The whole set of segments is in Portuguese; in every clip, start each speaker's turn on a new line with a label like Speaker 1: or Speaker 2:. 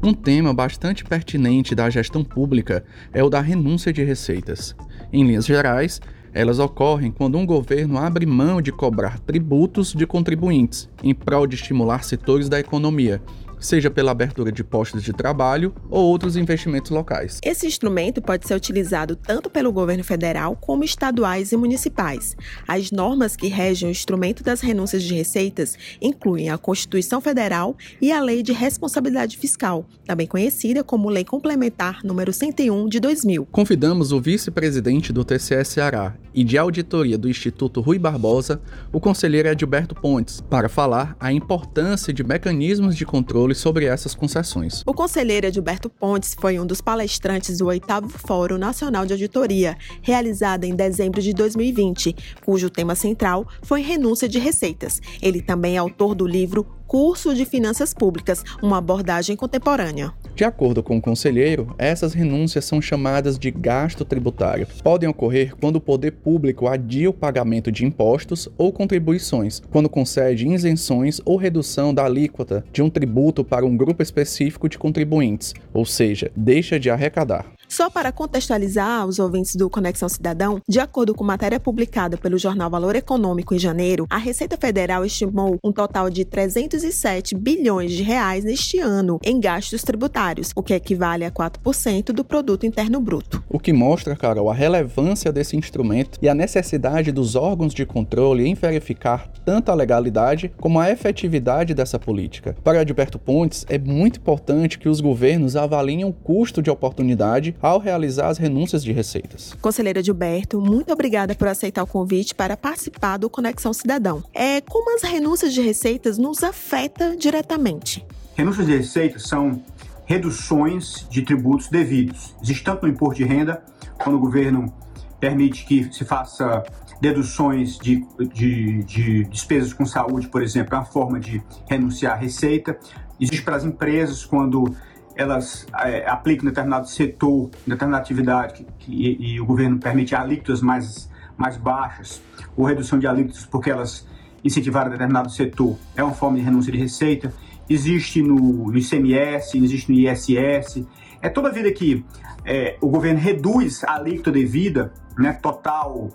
Speaker 1: Um tema bastante pertinente da gestão pública é o da renúncia de receitas. Em linhas gerais, elas ocorrem quando um governo abre mão de cobrar tributos de contribuintes em prol de estimular setores da economia, seja pela abertura de postos de trabalho ou outros investimentos locais.
Speaker 2: Esse instrumento pode ser utilizado tanto pelo governo federal como estaduais e municipais. As normas que regem o instrumento das renúncias de receitas incluem a Constituição Federal e a Lei de Responsabilidade Fiscal, também conhecida como Lei Complementar número 101 de 2000.
Speaker 1: Convidamos o vice-presidente do TCE Ceará e de auditoria do Instituto Rui Barbosa, o conselheiro Edilberto Pontes, para falar a importância de mecanismos de controle sobre essas concessões.
Speaker 2: O conselheiro Edilberto Pontes foi um dos palestrantes do oitavo Fórum Nacional de Auditoria, realizado em dezembro de 2020, cujo tema central foi renúncia de receitas. Ele também é autor do livro Curso de Finanças Públicas, uma abordagem contemporânea.
Speaker 1: De acordo com o conselheiro, essas renúncias são chamadas de gasto tributário. Podem ocorrer quando o poder público adia o pagamento de impostos ou contribuições, quando concede isenções ou redução da alíquota de um tributo para um grupo específico de contribuintes, ou seja, deixa de arrecadar.
Speaker 2: Só para contextualizar os ouvintes do Conexão Cidadão, de acordo com matéria publicada pelo jornal Valor Econômico em janeiro, a Receita Federal estimou um total de 307 bilhões de reais neste ano em gastos tributários, o que equivale a 4% do produto interno bruto.
Speaker 1: O que mostra, Carol, a relevância desse instrumento e a necessidade dos órgãos de controle em verificar tanto a legalidade como a efetividade dessa política. Para Adalberto Pontes, é muito importante que os governos avaliem o custo de oportunidade ao realizar as renúncias de receitas.
Speaker 2: Conselheira Gilberto, muito obrigada por aceitar o convite para participar do Conexão Cidadão. É como as renúncias de receitas nos afeta diretamente.
Speaker 3: Renúncias de receitas são reduções de tributos devidos. Existe tanto no imposto de renda, quando o governo permite que se faça deduções de, de, de, despesas com saúde, por exemplo, é uma forma de renunciar à receita. Existe para as empresas, quando elas é, aplicam determinado setor, determinada atividade que, e, e, o governo permite alíquotas mais, mais baixas ou redução de alíquotas porque elas incentivaram determinado setor, é uma forma de renúncia de receita. Existe no, no ICMS, existe no ISS. É toda a vida que é, o governo reduz a alíquota devida, né, total,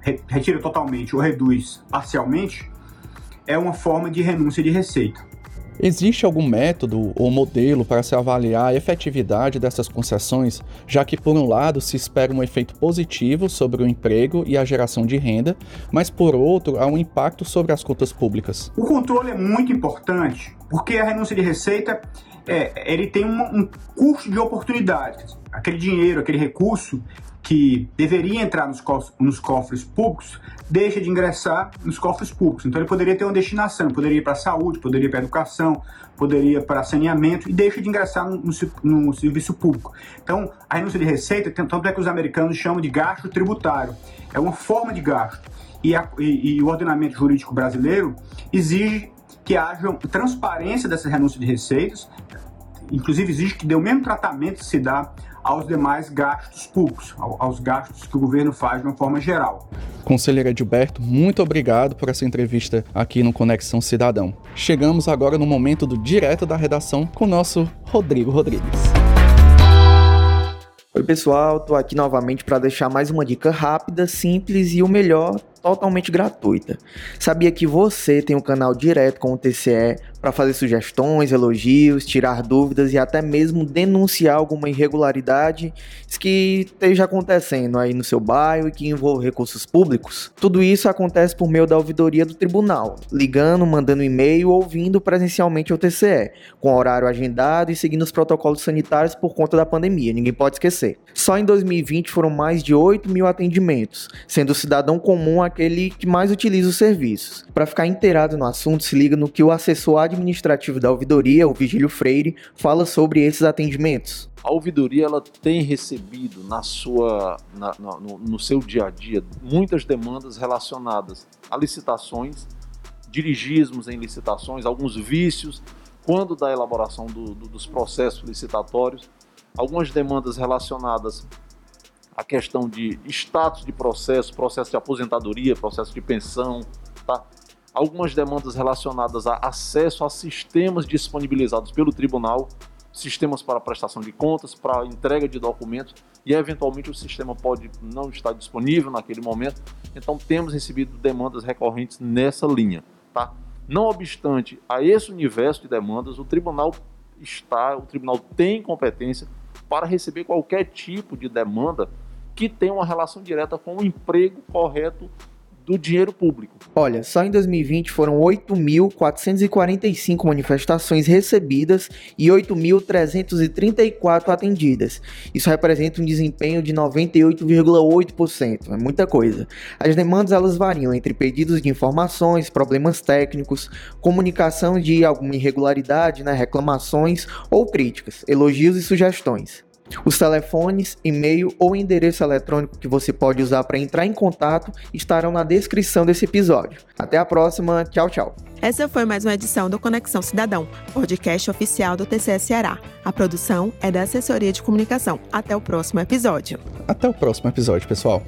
Speaker 3: re, retira totalmente ou reduz parcialmente, é uma forma de renúncia de receita.
Speaker 1: Existe algum método ou modelo para se avaliar a efetividade dessas concessões, já que, por um lado, se espera um efeito positivo sobre o emprego e a geração de renda, mas, por outro, há um impacto sobre as contas públicas?
Speaker 3: O controle é muito importante, porque a renúncia de receita é, ele tem um, um custo de oportunidade. Aquele dinheiro, aquele recurso, que deveria entrar nos, cofres, nos cofres públicos deixa de ingressar nos cofres públicos. Então ele poderia ter uma destinação, poderia ir para a saúde, poderia para a educação, poderia para saneamento e deixa de ingressar no, no, no, serviço público. Então a renúncia de receita, tanto é que os americanos chamam de gasto tributário. É uma forma de gasto. E, a, e, e o ordenamento jurídico brasileiro exige que haja transparência dessa renúncia de receitas, inclusive exige que dê o mesmo tratamento que se dá aos demais gastos públicos, aos gastos que o governo faz de uma forma geral.
Speaker 1: Conselheiro Edilberto, muito obrigado por essa entrevista aqui no Conexão Cidadão. Chegamos agora no momento do direto da redação com o nosso Rodrigo Rodrigues.
Speaker 4: Oi, pessoal, tô aqui novamente para deixar mais uma dica rápida, simples e o melhor, totalmente gratuita. Sabia que você tem um canal direto com o TCE para fazer sugestões, elogios, tirar dúvidas e até mesmo denunciar alguma irregularidade que esteja acontecendo aí no seu bairro e que envolva recursos públicos? Tudo isso acontece por meio da ouvidoria do tribunal, ligando, mandando e-mail ou ouvindo presencialmente ao TCE, com horário agendado e seguindo os protocolos sanitários por conta da pandemia, ninguém pode esquecer. Só em 2020 foram mais de 8 mil atendimentos, sendo o cidadão comum aquele que mais utiliza os serviços. Para ficar inteirado no assunto, se liga no que o assessor administrativo da ouvidoria, o Vigílio Freire, fala sobre esses atendimentos.
Speaker 5: A ouvidoria ela tem recebido na sua, na, no, no seu dia a dia muitas demandas relacionadas a licitações, dirigismos em licitações, alguns vícios quando da elaboração do, do, dos processos licitatórios, algumas demandas relacionadas à questão de status de processo, processo de aposentadoria, processo de pensão, tá? algumas demandas relacionadas a acesso a sistemas disponibilizados pelo tribunal. sistemas para prestação de contas, para entrega de documentos, e eventualmente o sistema pode não estar disponível naquele momento. Então temos recebido demandas recorrentes nessa linha, tá? Não obstante a esse universo de demandas, o tribunal está, o tribunal tem competência para receber qualquer tipo de demanda que tenha uma relação direta com o emprego correto do dinheiro público.
Speaker 4: Olha, só em 2020 foram 8.445 manifestações recebidas e 8.334 atendidas. Isso representa um desempenho de 98,8%, é muita coisa. As demandas elas variam entre pedidos de informações, problemas técnicos, comunicação de alguma irregularidade, né, reclamações ou críticas, elogios e sugestões. Os telefones, e-mail ou endereço eletrônico que você pode usar para entrar em contato estarão na descrição desse episódio. Até a próxima, tchau, tchau.
Speaker 2: Essa foi mais uma edição do Conexão Cidadão, podcast oficial do TCE Ceará. A produção é da Assessoria de Comunicação. Até o próximo episódio.
Speaker 1: Até o próximo episódio, pessoal.